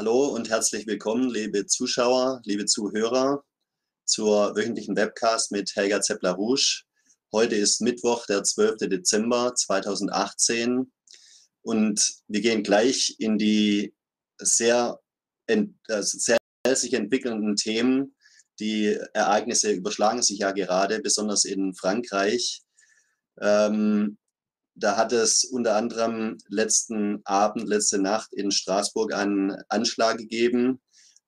Hallo und herzlich willkommen, liebe Zuschauer, liebe Zuhörer, zur wöchentlichen Webcast mit Helga Zeppler-Rouge. Heute ist Mittwoch, der 12. Dezember 2018 und wir gehen gleich in die sehr, also sehr sich entwickelnden Themen. Die Ereignisse überschlagen sich ja gerade, besonders in Frankreich. Ähm, da hat es unter anderem letzten Abend, letzte Nacht in Straßburg einen Anschlag gegeben.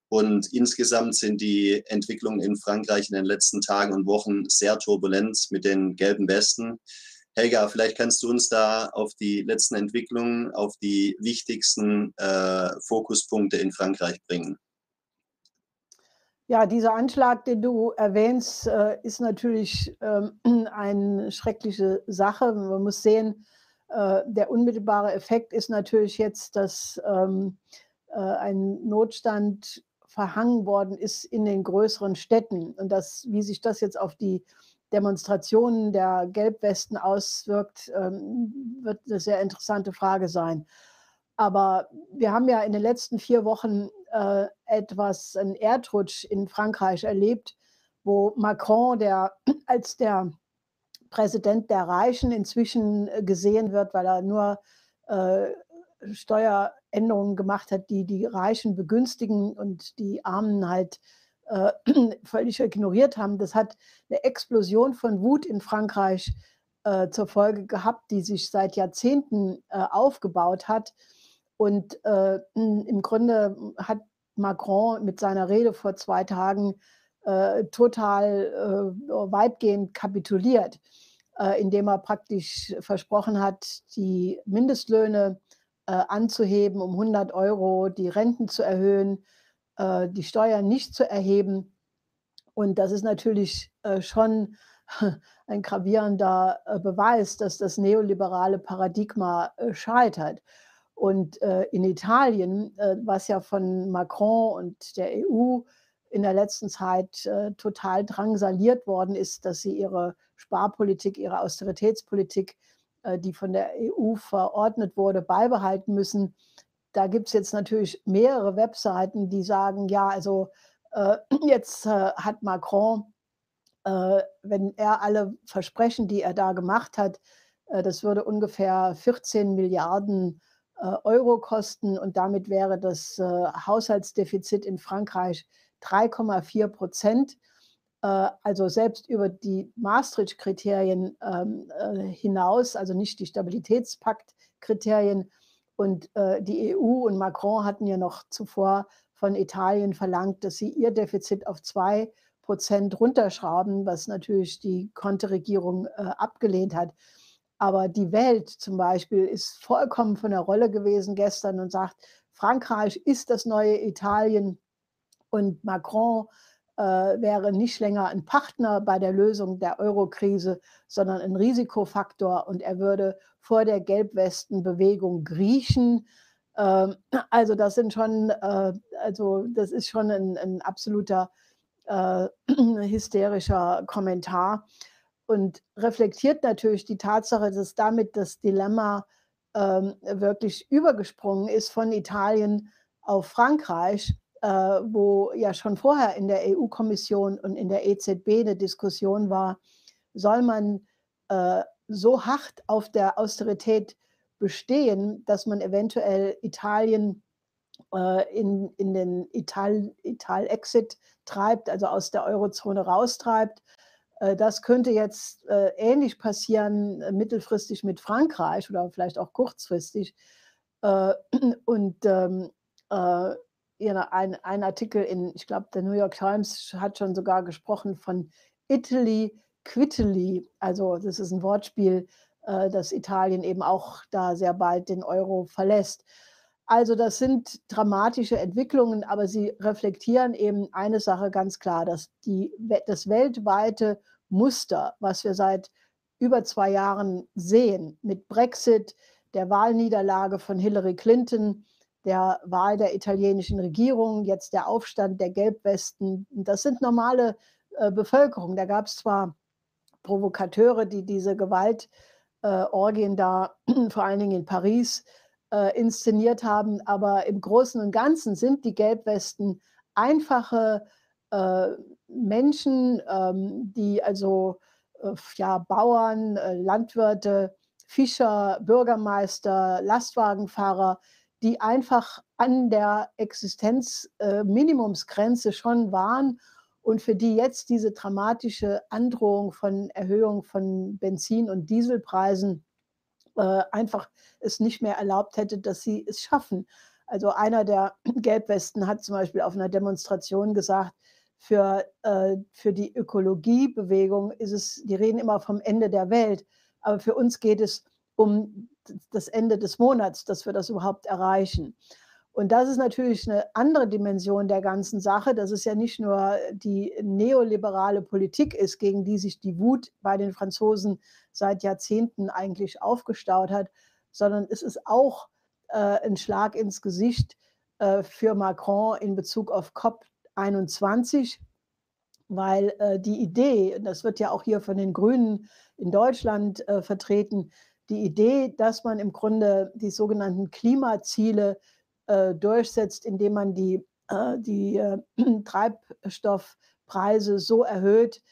Und insgesamt sind die Entwicklungen in Frankreich in den letzten Tagen und Wochen sehr turbulent mit den gelben Westen. Helga, vielleicht kannst du uns da auf die letzten Entwicklungen, auf die wichtigsten äh, Fokuspunkte in Frankreich bringen. Ja, dieser Anschlag, den du erwähnst, äh, ist natürlich ähm, eine schreckliche Sache. Man muss sehen, äh, der unmittelbare Effekt ist natürlich jetzt, dass ähm, äh, ein Notstand verhangen worden ist in den größeren Städten. Und das, wie sich das jetzt auf die Demonstrationen der Gelbwesten auswirkt, ähm, wird eine sehr interessante Frage sein. Aber wir haben ja in den letzten vier Wochen äh, etwas, einen Erdrutsch in Frankreich erlebt, wo Macron, der als der Präsident der Reichen inzwischen äh, gesehen wird, weil er nur äh, Steueränderungen gemacht hat, die die Reichen begünstigen und die Armen halt äh, völlig ignoriert haben. Das hat eine Explosion von Wut in Frankreich äh, zur Folge gehabt, die sich seit Jahrzehnten äh, aufgebaut hat. Und äh, im Grunde hat Macron mit seiner Rede vor zwei Tagen äh, total äh, weitgehend kapituliert, äh, indem er praktisch versprochen hat, die Mindestlöhne äh, anzuheben um 100 Euro, die Renten zu erhöhen, äh, die Steuern nicht zu erheben. Und das ist natürlich schon ein gravierender Beweis, dass das neoliberale Paradigma scheitert. Und äh, in Italien, äh, was ja von Macron und der EU in der letzten Zeit äh, total drangsaliert worden ist, dass sie ihre Sparpolitik, ihre Austeritätspolitik, äh, die von der EU verordnet wurde, beibehalten müssen. Da gibt es jetzt natürlich mehrere Webseiten, die sagen, ja, also äh, jetzt äh, hat Macron, wenn er alle Versprechen, die er da gemacht hat, das würde ungefähr 14 Milliarden Euro kosten und damit wäre das äh, Haushaltsdefizit in Frankreich 3,4 Prozent. Äh, also selbst über die Maastricht-Kriterien ähm, hinaus, also nicht die Stabilitätspakt-Kriterien. Und die EU und Macron hatten ja noch zuvor von Italien verlangt, dass sie ihr Defizit auf 2 Prozent runterschrauben, was natürlich die Konterregierung abgelehnt hat. Aber die Welt zum Beispiel ist vollkommen von der Rolle gewesen gestern und sagt, Frankreich ist das neue Italien und Macron äh, wäre nicht länger ein Partner bei der Lösung der Euro-Krise, sondern ein Risikofaktor und er würde vor der Gelbwestenbewegung griechen. Ähm, also das sind schon, äh, also das ist schon ein, ein absoluter äh, hysterischer Kommentar und reflektiert natürlich die Tatsache, dass damit das Dilemma ähm, wirklich übergesprungen ist von Italien auf Frankreich, äh, wo ja schon vorher in der EU-Kommission und in der EZB eine Diskussion war, soll man äh, so hart auf der Austerität bestehen, dass man eventuell Italien äh, in, in den Ital-Exit treibt, also aus der Eurozone raustreibt das könnte jetzt äh, ähnlich passieren, äh, mittelfristig mit Frankreich oder vielleicht auch kurzfristig. und ähm, ein, ein Artikel in, ich glaube, der New York Times hat schon sogar gesprochen von Italy Quittily. Also das ist ein Wortspiel, dass Italien eben auch da sehr bald den Euro verlässt. Also das sind dramatische Entwicklungen, aber sie reflektieren eben eine Sache ganz klar, dass die, das weltweite Muster, was wir seit über zwei Jahren sehen, mit Brexit, der Wahlniederlage von Hillary Clinton, der Wahl der italienischen Regierung, jetzt der Aufstand der Gelbwesten, das sind normale äh, Bevölkerung. Da gab es zwar Provokateure, die diese Gewaltorgien äh, da, vor allen Dingen in Paris, äh, inszeniert haben. Aber im Großen und Ganzen sind die Gelbwesten einfache äh, Menschen, ähm, die also äh, ja, Bauern, äh, Landwirte, Fischer, Bürgermeister, Lastwagenfahrer, die einfach an der Existenzminimumsgrenze äh, schon waren und für die jetzt diese dramatische Androhung von Erhöhung von Benzin- und Dieselpreisen äh, einfach es nicht mehr erlaubt hätte, dass sie es schaffen. Also einer der Gelbwesten hat zum Beispiel auf einer Demonstration gesagt, für, äh, für die Ökologiebewegung ist es, die reden immer vom Ende der Welt, aber für uns geht es um das Ende des Monats, dass wir das überhaupt erreichen. Und das ist natürlich eine andere Dimension der ganzen Sache, dass es ja nicht nur die neoliberale Politik ist, gegen die sich die Wut bei den Franzosen seit Jahrzehnten eigentlich aufgestaut hat, sondern es ist auch äh, ein Schlag ins Gesicht äh, für Macron in Bezug auf COP21, weil äh, die Idee, das wird ja auch hier von den Grünen in Deutschland äh, vertreten, die Idee, dass man im Grunde die sogenannten Klimaziele äh, durchsetzt, indem man die, äh, die äh, Treibstoffpreise so erhöht,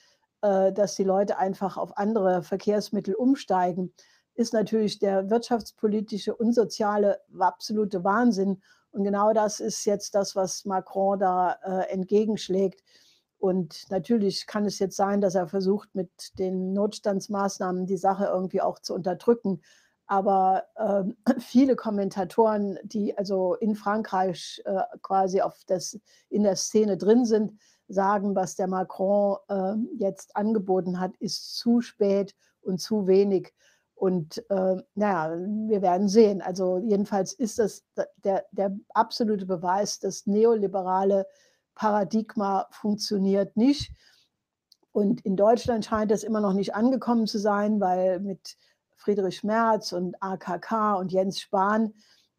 äh, dass die Leute einfach auf andere Verkehrsmittel umsteigen, ist natürlich der wirtschaftspolitische und soziale absolute Wahnsinn. Und genau das ist jetzt das, was Macron da äh, entgegenschlägt. Und natürlich kann es jetzt sein, dass er versucht, mit den Notstandsmaßnahmen die Sache irgendwie auch zu unterdrücken. Aber äh, viele Kommentatoren, die also in Frankreich äh, quasi auf das, in der Szene drin sind, sagen, was der Macron äh, jetzt angeboten hat, ist zu spät und zu wenig. Und äh, naja, wir werden sehen. Also jedenfalls ist das der, der absolute Beweis, dass neoliberale Paradigma funktioniert nicht. Und in Deutschland scheint es immer noch nicht angekommen zu sein, weil mit Friedrich Merz und AKK und Jens Spahn,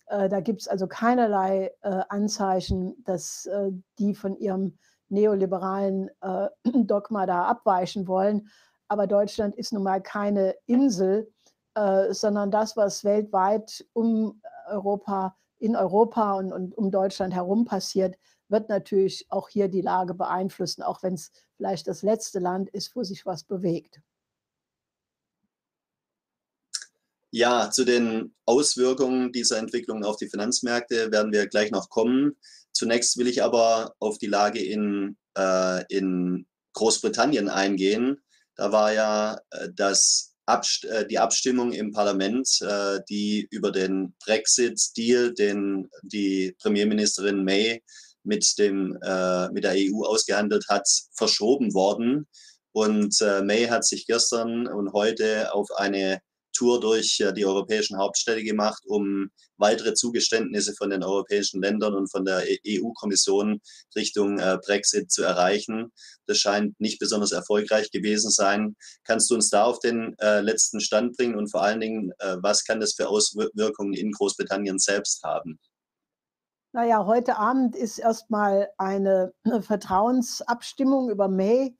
äh, da gibt es also keinerlei äh, Anzeichen, dass äh, die von ihrem neoliberalen äh, Dogma da abweichen wollen. Aber Deutschland ist nun mal keine Insel, äh, sondern das, was weltweit um Europa, in Europa und, und um Deutschland herum passiert, wird natürlich auch hier die Lage beeinflussen, auch wenn es vielleicht das letzte Land ist, wo sich was bewegt. Ja, zu den Auswirkungen dieser Entwicklung auf die Finanzmärkte werden wir gleich noch kommen. Zunächst will ich aber auf die Lage in, äh, in Großbritannien eingehen. Da war ja äh, das Abst äh, die Abstimmung im Parlament, äh, die über den Brexit-Deal, den die Premierministerin May mit, dem, äh, mit der EU ausgehandelt hat, verschoben worden. Und May hat sich gestern und heute auf eine Tour durch äh, die europäischen Hauptstädte gemacht, um weitere Zugeständnisse von den europäischen Ländern und von der EU-Kommission Richtung äh, Brexit zu erreichen. Das scheint nicht besonders erfolgreich gewesen sein. Kannst du uns da auf den äh, letzten Stand bringen und vor allen Dingen, was kann das für Auswirkungen in Großbritannien selbst haben? Naja, heute Abend ist erstmal eine Vertrauensabstimmung über May.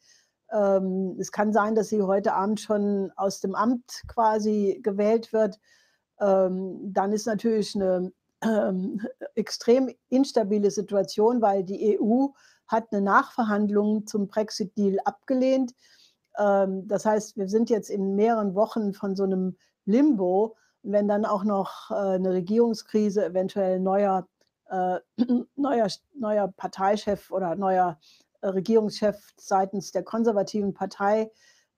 Ähm, es kann sein, dass sie heute Abend schon aus dem Amt quasi gewählt wird. Ähm, dann ist natürlich eine ähm, extrem instabile Situation, weil die EU hat eine Nachverhandlung zum Brexit-Deal abgelehnt. Ähm, das heißt, wir sind jetzt in mehreren Wochen von so einem Limbo. wenn dann auch noch äh, eine Regierungskrise, eventuell neuer äh, neuer, neuer Parteichef oder neuer Regierungschef seitens der konservativen Partei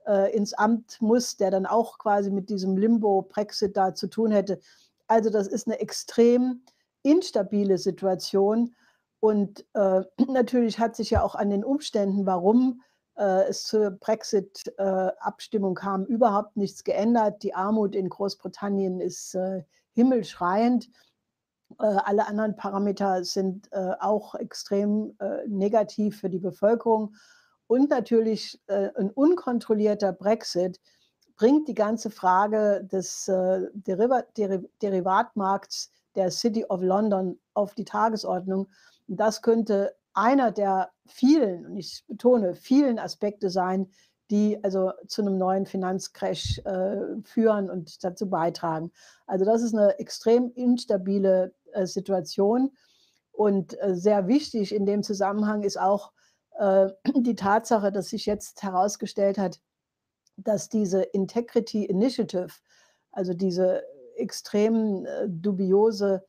äh, ins Amt muss, der dann auch quasi mit diesem Limbo-Brexit da zu tun hätte. Also das ist eine extrem instabile Situation. Und äh, natürlich hat sich ja auch an den Umständen, warum äh, es zur Brexit-Abstimmung kam, überhaupt nichts geändert. Die Armut in Großbritannien ist äh, himmelschreiend. Äh, alle anderen Parameter sind äh, auch extrem äh, negativ für die Bevölkerung. Und natürlich ein unkontrollierter Brexit bringt die ganze Frage des Derivatmarkts der City of London auf die Tagesordnung. das könnte einer der vielen, und ich betone vielen Aspekte sein, die also zu einem neuen Finanzcrash äh, führen und dazu beitragen. Also das ist eine extrem instabile äh, Situation. Und äh, sehr wichtig in dem Zusammenhang ist auch äh, die Tatsache, dass sich jetzt herausgestellt hat, dass diese Integrity Initiative, also diese extrem dubiose,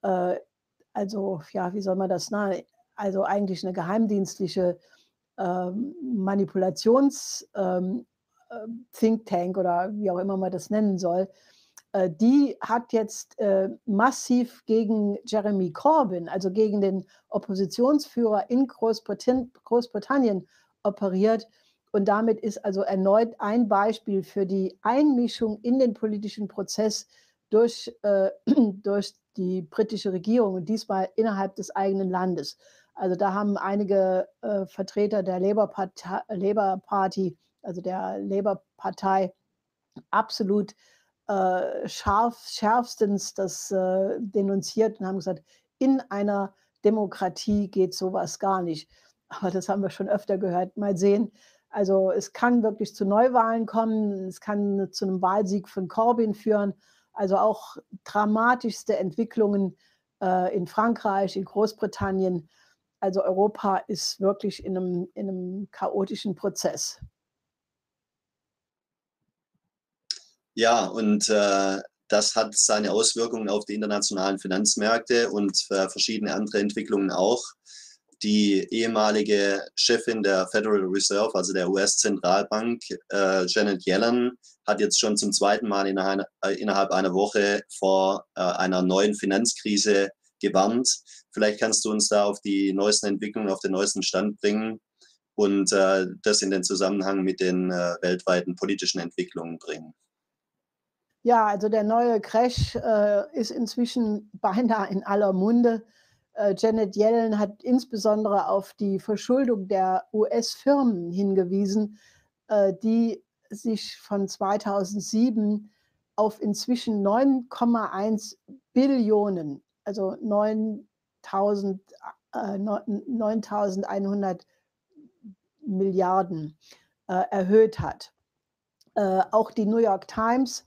also ja, wie soll man das nennen, also eigentlich eine geheimdienstliche ähm, Manipulations ähm, äh, Think Tank oder wie auch immer man das nennen soll, die hat jetzt äh, massiv gegen Jeremy Corbyn, also gegen den Oppositionsführer in Großbritannien, Großbritannien operiert. Und damit ist also erneut ein Beispiel für die Einmischung in den politischen Prozess durch, äh, durch die britische Regierung und diesmal innerhalb des eigenen Landes. Also da haben einige äh, Vertreter der Labour, Partei, Labour Party, also der Labour Partei, absolut äh, scharf, schärfstens das äh, denunziert und haben gesagt, in einer Demokratie geht sowas gar nicht. Aber das haben wir schon öfter gehört. Mal sehen. Also es kann wirklich zu Neuwahlen kommen, es kann zu einem Wahlsieg von Corbyn führen. Also auch dramatischste Entwicklungen äh, in Frankreich, in Großbritannien. Also Europa ist wirklich in einem, in einem chaotischen Prozess. Ja, und äh, das hat seine Auswirkungen auf die internationalen Finanzmärkte und äh, verschiedene andere Entwicklungen auch. Die ehemalige Chefin der Federal Reserve, also der US-Zentralbank, äh, Janet Yellen, hat jetzt schon zum zweiten Mal innerhalb, äh, innerhalb einer Woche vor äh, einer neuen Finanzkrise gewarnt. Vielleicht kannst du uns da auf die neuesten Entwicklungen, auf den neuesten Stand bringen und äh, das in den Zusammenhang mit den weltweiten politischen Entwicklungen bringen. Ja, also der neue Crash äh, ist inzwischen beinahe in aller Munde. Äh, Janet Yellen hat insbesondere auf die Verschuldung der US-Firmen hingewiesen, äh, die sich von 2007 auf inzwischen 9,1 Billionen also 9.000, äh, 9.100 Milliarden äh, erhöht hat. Äh, auch die New York Times,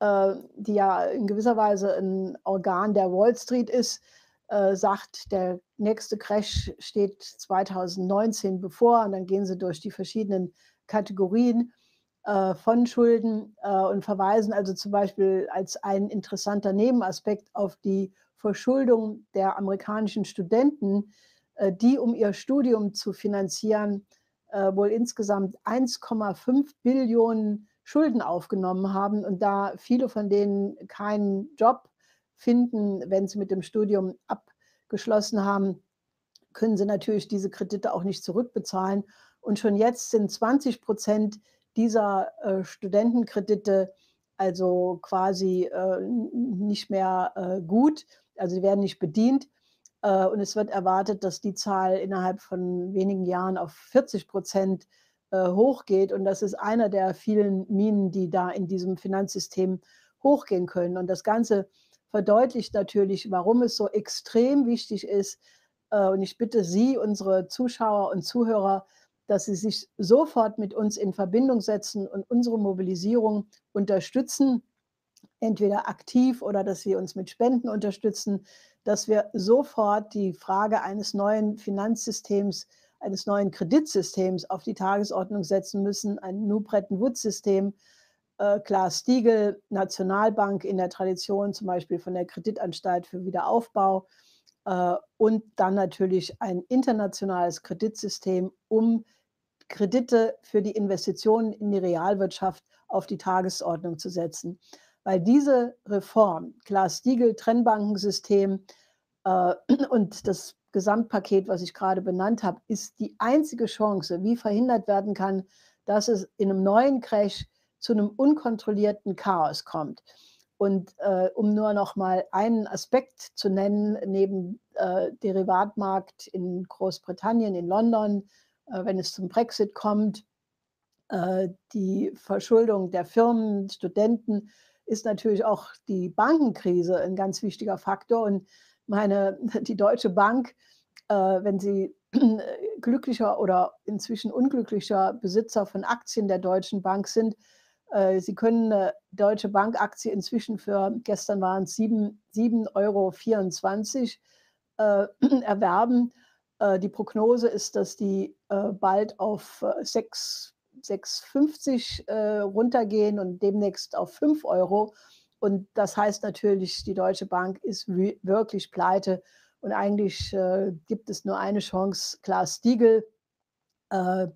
äh, die ja in gewisser Weise ein Organ der Wall Street ist, äh, sagt, der nächste Crash steht 2019 bevor und dann gehen sie durch die verschiedenen Kategorien äh, von Schulden und verweisen also zum Beispiel als ein interessanter Nebenaspekt auf die Verschuldung der amerikanischen Studenten, äh, die, um ihr Studium zu finanzieren, äh, wohl insgesamt 1,5 Billionen Schulden aufgenommen haben und da viele von denen keinen Job finden, wenn sie mit dem Studium abgeschlossen haben, können sie natürlich diese Kredite auch nicht zurückbezahlen. Und schon jetzt sind 20 Prozent dieser äh, Studentenkredite also quasi äh, nicht mehr äh, gut also sie werden nicht bedient. Äh, und es wird erwartet, dass die Zahl innerhalb von wenigen Jahren auf 40 Prozent hochgeht. Und das ist einer der vielen Minen, die da in diesem Finanzsystem hochgehen können. Und das Ganze verdeutlicht natürlich, warum es so extrem wichtig ist. Äh, und ich bitte Sie, unsere Zuschauer und Zuhörer, dass Sie sich sofort mit uns in Verbindung setzen und unsere Mobilisierung unterstützen entweder aktiv oder dass sie uns mit Spenden unterstützen, dass wir sofort die Frage eines neuen Finanzsystems, eines neuen Kreditsystems auf die Tagesordnung setzen müssen, ein New Bretton Woods-System. Äh, Glass-Steagall, Nationalbank in der Tradition zum Beispiel von der Kreditanstalt für Wiederaufbau äh, und dann natürlich ein internationales Kreditsystem, um Kredite für die Investitionen in die Realwirtschaft auf die Tagesordnung zu setzen weil diese Reform, Glass-Steagall-Trennbankensystem äh, und das Gesamtpaket, was ich gerade benannt habe, ist die einzige Chance, wie verhindert werden kann, dass es in einem neuen Crash zu einem unkontrollierten Chaos kommt. Und äh, um nur noch mal einen Aspekt zu nennen, neben äh, Derivatmarkt in Großbritannien, in London, äh, wenn es zum Brexit kommt, äh, die Verschuldung der Firmen, Studenten, ist natürlich auch die Bankenkrise ein ganz wichtiger Faktor. Und meine, die Deutsche Bank äh, wenn Sie glücklicher oder inzwischen unglücklicher Besitzer von Aktien der Deutschen Bank sind, äh, Sie können eine Deutsche Bank-Aktie inzwischen für, gestern waren es 7,24 Euro äh, erwerben. Äh, die Prognose ist, dass die äh, bald auf 6, äh, 6,50 äh, runtergehen und demnächst auf 5 Euro. Und das heißt natürlich, die Deutsche Bank ist wirklich pleite. Und eigentlich äh, gibt es nur eine Chance. Klaas Stiegel, äh,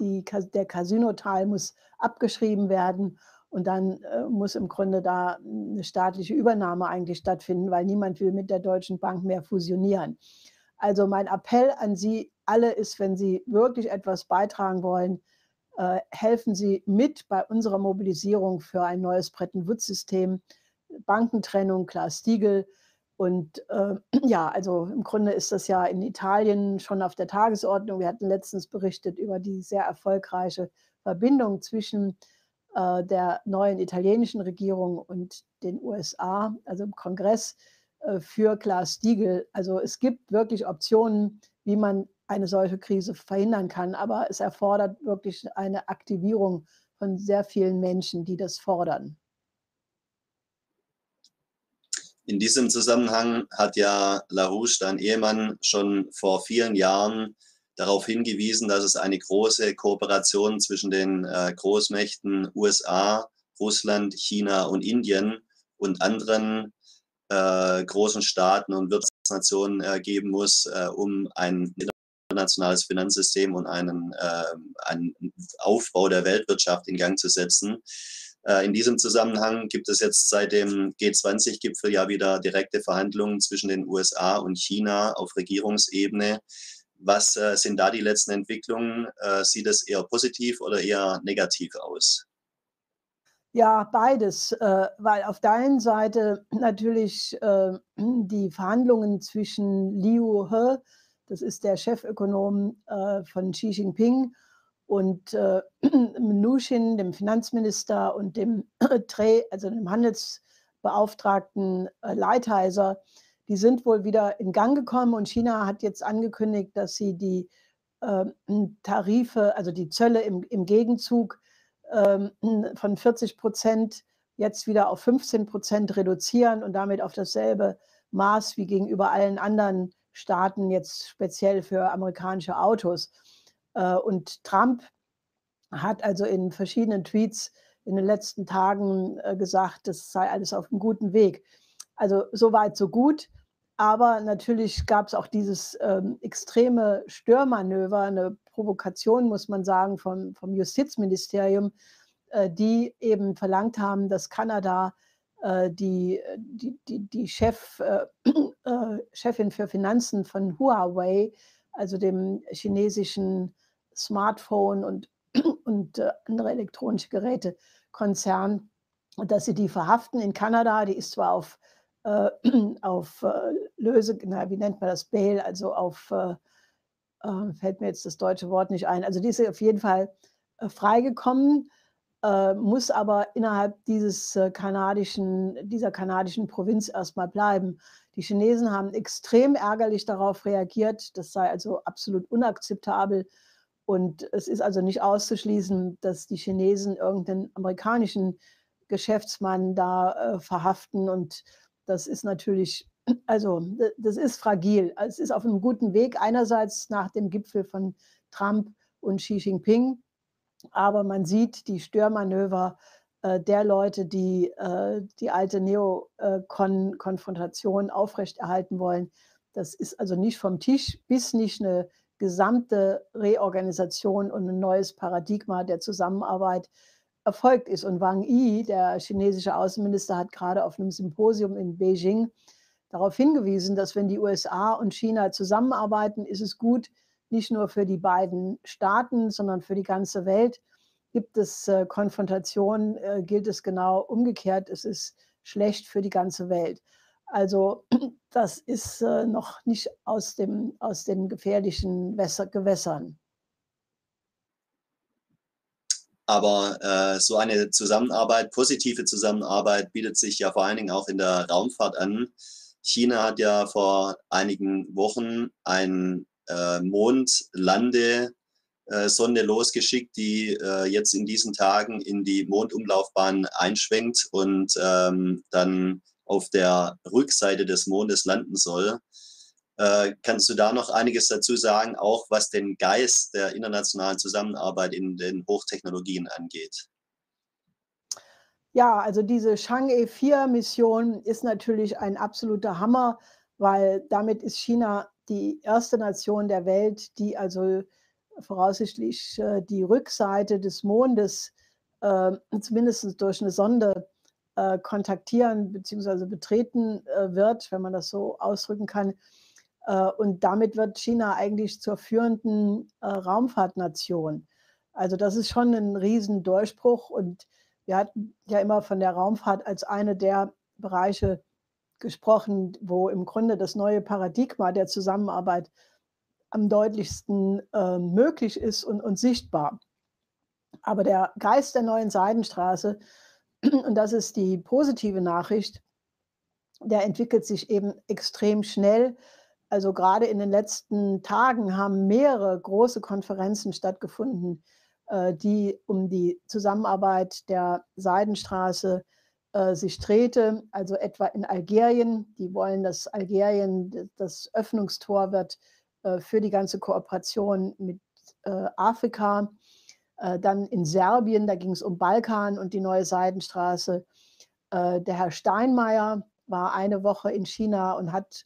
der Casino-Teil muss abgeschrieben werden. Und dann äh, muss im Grunde da eine staatliche Übernahme eigentlich stattfinden, weil niemand will mit der Deutschen Bank mehr fusionieren. Also mein Appell an Sie alle ist, wenn Sie wirklich etwas beitragen wollen, äh, helfen Sie mit bei unserer Mobilisierung für ein neues Bretton Woods-System, Bankentrennung, Klaas Stiegel. Und äh, ja, also im Grunde ist das ja in Italien schon auf der Tagesordnung. Wir hatten letztens berichtet über die sehr erfolgreiche Verbindung zwischen äh, der neuen italienischen Regierung und den USA, also im Kongress äh, für Klaas Diegel. Also es gibt wirklich Optionen, wie man eine solche Krise verhindern kann, aber es erfordert wirklich eine Aktivierung von sehr vielen Menschen, die das fordern. In diesem Zusammenhang hat ja LaRouche, dein Ehemann, schon vor vielen Jahren darauf hingewiesen, dass es eine große Kooperation zwischen den äh, Großmächten USA, Russland, China und Indien und anderen äh, großen Staaten und Wirtschaftsnationen äh, geben muss, äh, um ein internationales Finanzsystem und einen, äh, einen Aufbau der Weltwirtschaft in Gang zu setzen. Äh, in diesem Zusammenhang gibt es jetzt seit dem G20-Gipfel ja wieder direkte Verhandlungen zwischen den USA und China auf Regierungsebene was äh, sind da die letzten Entwicklungen? Äh, sieht es eher positiv oder eher negativ aus? Ja, beides, äh, weil auf der einen Seite natürlich äh, die Verhandlungen zwischen Liu He, das ist der Chefökonom äh, von Xi Jinping, und äh, Mnuchin, dem Finanzminister, und dem Tre, also dem Handelsbeauftragten Leitheiser, die sind wohl wieder in Gang gekommen und China hat jetzt angekündigt, dass sie die äh, Tarife, also die Zölle im, im Gegenzug äh, von 40 Prozent jetzt wieder auf 15 Prozent reduzieren und damit auf dasselbe Maß wie gegenüber allen anderen Staaten, jetzt speziell für amerikanische Autos. Äh, und Trump hat also in verschiedenen Tweets in den letzten Tagen äh, gesagt, das sei alles auf einem guten Weg. Also so weit, so gut. Aber natürlich gab es auch dieses ähm, extreme Störmanöver, eine Provokation, muss man sagen, vom, vom Justizministerium, äh, die eben verlangt haben, dass Kanada die, die, die, die Chef, äh, äh Chefin für Finanzen von Huawei, also dem chinesischen Smartphone und, und äh, andere elektronische Geräte Konzern, dass sie die verhaften in Kanada. Die ist zwar auf äh, auf äh, Löse, na, wie nennt man das, Bail, also auf, äh, äh, fällt mir jetzt das deutsche Wort nicht ein. Also die ist auf jeden Fall äh, freigekommen, äh, muss aber innerhalb dieses kanadischen, dieser kanadischen Provinz erstmal bleiben. Die Chinesen haben extrem ärgerlich darauf reagiert. Das sei also absolut unakzeptabel. Und es ist also nicht auszuschließen, dass die Chinesen irgendeinen amerikanischen Geschäftsmann da äh, verhaften und das ist natürlich, also das ist fragil. Es ist auf einem guten Weg, einerseits nach dem Gipfel von Trump und Xi Jinping, aber man sieht die Störmanöver äh, der Leute, die äh, die alte Neokon-Konfrontation aufrechterhalten wollen. Das ist also nicht vom Tisch, bis nicht eine gesamte Reorganisation und ein neues Paradigma der Zusammenarbeit erfolgt ist. Und Wang Yi, der chinesische Außenminister, hat gerade auf einem Symposium in Beijing darauf hingewiesen, dass wenn die USA und China zusammenarbeiten, ist es gut, nicht nur für die beiden Staaten, sondern für die ganze Welt. Gibt es äh, Konfrontation, äh, gilt es genau umgekehrt. Es ist schlecht für die ganze Welt. Also das ist äh, noch nicht aus, dem, aus den gefährlichen Wässer, Gewässern. Aber äh, so eine Zusammenarbeit, positive Zusammenarbeit, bietet sich ja vor allen Dingen auch in der Raumfahrt an. China hat ja vor einigen Wochen ein äh, Mondlande äh, losgeschickt, die äh, jetzt in diesen Tagen in die Mondumlaufbahn einschwenkt und ähm, dann auf der Rückseite des Mondes landen soll. Äh, kannst du da noch einiges dazu sagen, auch was den Geist der internationalen Zusammenarbeit in den Hochtechnologien angeht? Ja, also diese Chang'e 4-Mission ist natürlich ein absoluter Hammer, weil damit ist China die erste Nation der Welt, die also voraussichtlich äh, die Rückseite des Mondes äh, zumindest durch eine Sonde äh, kontaktieren bzw. betreten äh, wird, wenn man das so ausdrücken kann. Äh, und damit wird China eigentlich zur führenden äh, Raumfahrtnation. Also das ist schon ein Riesendurchbruch und wir hatten ja immer von der Raumfahrt als eine der Bereiche gesprochen, wo im Grunde das neue Paradigma der Zusammenarbeit am deutlichsten äh, möglich ist und, und sichtbar. Aber der Geist der neuen Seidenstraße, und das ist die positive Nachricht, der entwickelt sich eben extrem schnell. Also gerade in den letzten Tagen haben mehrere große Konferenzen stattgefunden, äh, die um die Zusammenarbeit der Seidenstraße sich drehte. Also etwa in Algerien. Die wollen, dass Algerien das Öffnungstor wird äh, für die ganze Kooperation mit äh, Afrika. dann in Serbien, da ging es um Balkan und die neue Seidenstraße. der Herr Steinmeier war eine Woche in China und hat,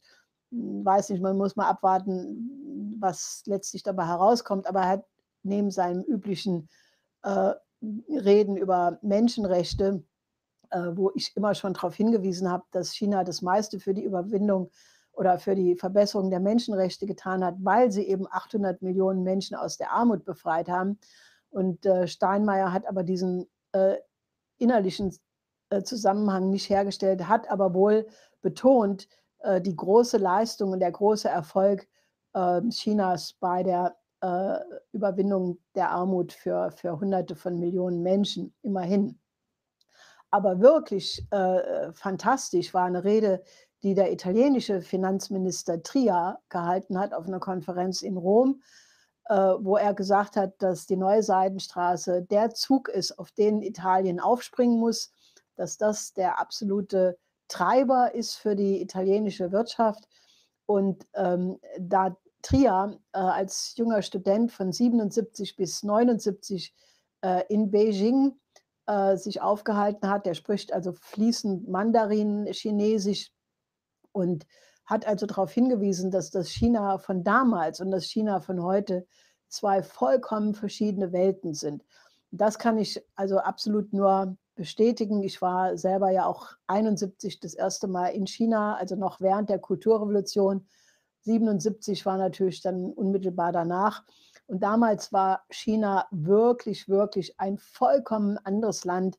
hm, weiß nicht, man muss mal abwarten, was letztlich dabei herauskommt, aber er hat neben seinem üblichen äh, Reden über Menschenrechte, äh, wo ich immer schon darauf hingewiesen habe, dass China das meiste für die Überwindung oder für die Verbesserung der Menschenrechte getan hat, weil sie eben 800 Millionen Menschen aus der Armut befreit haben. Und äh, Steinmeier hat aber diesen äh, innerlichen äh, Zusammenhang nicht hergestellt, hat aber wohl betont, äh, die große Leistung und der große Erfolg ähm, Chinas bei der äh, Überwindung der Armut für, für Hunderte von Millionen Menschen, immerhin. Aber wirklich äh, fantastisch war eine Rede, die der italienische Finanzminister Tria gehalten hat auf einer Konferenz in Rom, äh, wo er gesagt hat, dass die neue Seidenstraße der Zug ist, auf den Italien aufspringen muss, dass das der absolute Treiber ist für die italienische Wirtschaft. Und ähm, da Trier äh, als junger Student von 77 bis 79 äh, in Beijing äh, sich aufgehalten hat. Der spricht also fließend Mandarin, Chinesisch und hat also darauf hingewiesen, dass das China von damals und das China von heute zwei vollkommen verschiedene Welten sind. Das kann ich also absolut nur bestätigen. Ich war selber ja auch 71 das erste Mal in China, also noch während der Kulturrevolution 77 war natürlich dann unmittelbar danach. Und damals war China wirklich, wirklich ein vollkommen anderes Land.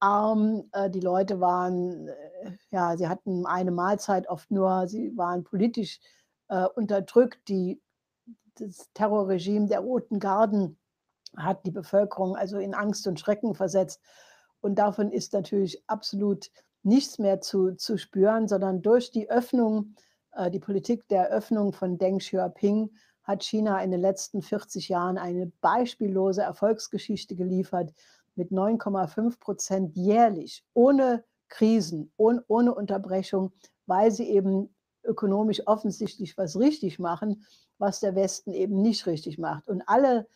Arm, äh, die Leute waren, äh, ja, sie hatten eine Mahlzeit oft nur, sie waren politisch äh, unterdrückt. Die, das Terrorregime der Roten Garden hat die Bevölkerung also in Angst und Schrecken versetzt. Und davon ist natürlich absolut nichts mehr zu, zu spüren, sondern durch die Öffnung äh, die Politik der Öffnung von Deng Xiaoping hat China in den letzten 40 Jahren eine beispiellose Erfolgsgeschichte geliefert mit 9,5 Prozent jährlich, ohne Krisen, ohne, ohne Unterbrechung, weil sie eben ökonomisch offensichtlich was richtig machen, was der Westen eben nicht richtig macht. Und alle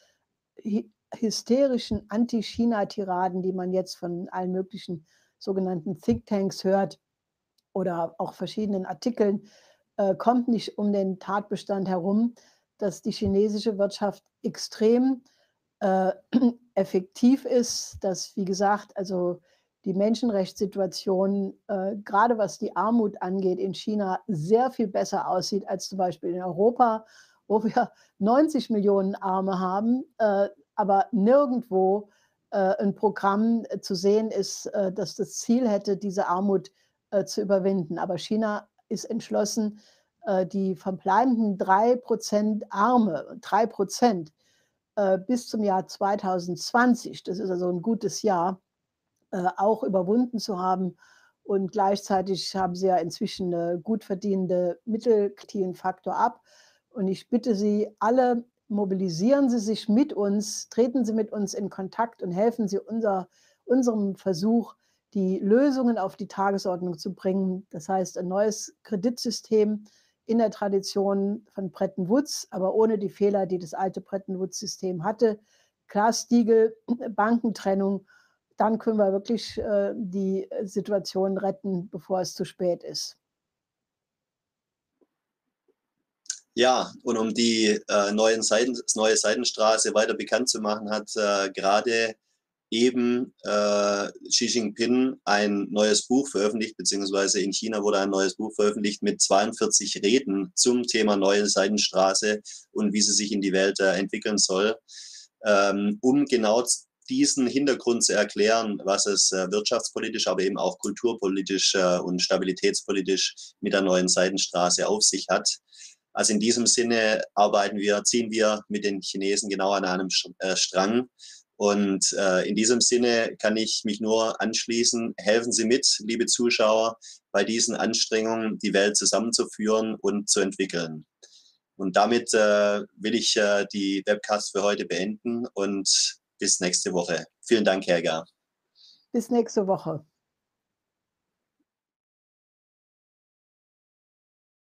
hysterischen Anti-China-Tiraden, die man jetzt von allen möglichen sogenannten Thinktanks hört oder auch verschiedenen Artikeln, äh, kommt nicht um den Tatbestand herum, dass die chinesische Wirtschaft extrem äh, effektiv ist, dass, wie gesagt, also die Menschenrechtssituation, äh, gerade was die Armut angeht, in China sehr viel besser aussieht als zum Beispiel in Europa, wo wir 90 Millionen Arme haben, äh, aber nirgendwo äh, ein Programm zu sehen ist, äh, das das Ziel hätte, diese Armut zu überwinden. Aber China ist entschlossen, äh, die verbleibenden drei Prozent Arme, drei Prozent äh, bis zum Jahr 2020, das ist also ein gutes Jahr, äh, auch überwunden zu haben Und gleichzeitig haben sie ja inzwischen eine gut verdienende Mittelklienfaktor ab. Und ich bitte Sie alle, mobilisieren Sie sich mit uns, treten Sie mit uns in Kontakt und helfen Sie unser, unserem Versuch, die Lösungen auf die Tagesordnung zu bringen. Das heißt, ein neues Kreditsystem in der Tradition von Bretton Woods, aber ohne die Fehler, die das alte Bretton Woods-System hatte. Glastiegel, Bankentrennung, dann können wir wirklich äh, die Situation retten, bevor es zu spät ist. Ja, und um die äh, neuen Seiten, neue Seitenstraße weiter bekannt zu machen, hat äh, gerade eben äh, Xi Jinping ein neues Buch veröffentlicht, beziehungsweise in China wurde ein neues Buch veröffentlicht mit 42 Reden zum Thema neue Seidenstraße und wie sie sich in die Welt äh, entwickeln soll, ähm, um genau diesen Hintergrund zu erklären, was es äh, wirtschaftspolitisch, aber eben auch kulturpolitisch äh, und stabilitätspolitisch mit der neuen Seidenstraße auf sich hat. Also in diesem Sinne arbeiten wir, ziehen wir mit den Chinesen genau an einem äh, Strang und äh, in diesem Sinne kann ich mich nur anschließen. Helfen Sie mit, liebe Zuschauer, bei diesen Anstrengungen die Welt zusammenzuführen und zu entwickeln. Und damit äh, will ich äh, die Webcast für heute beenden und bis nächste Woche. Vielen Dank, Helga. Bis nächste Woche.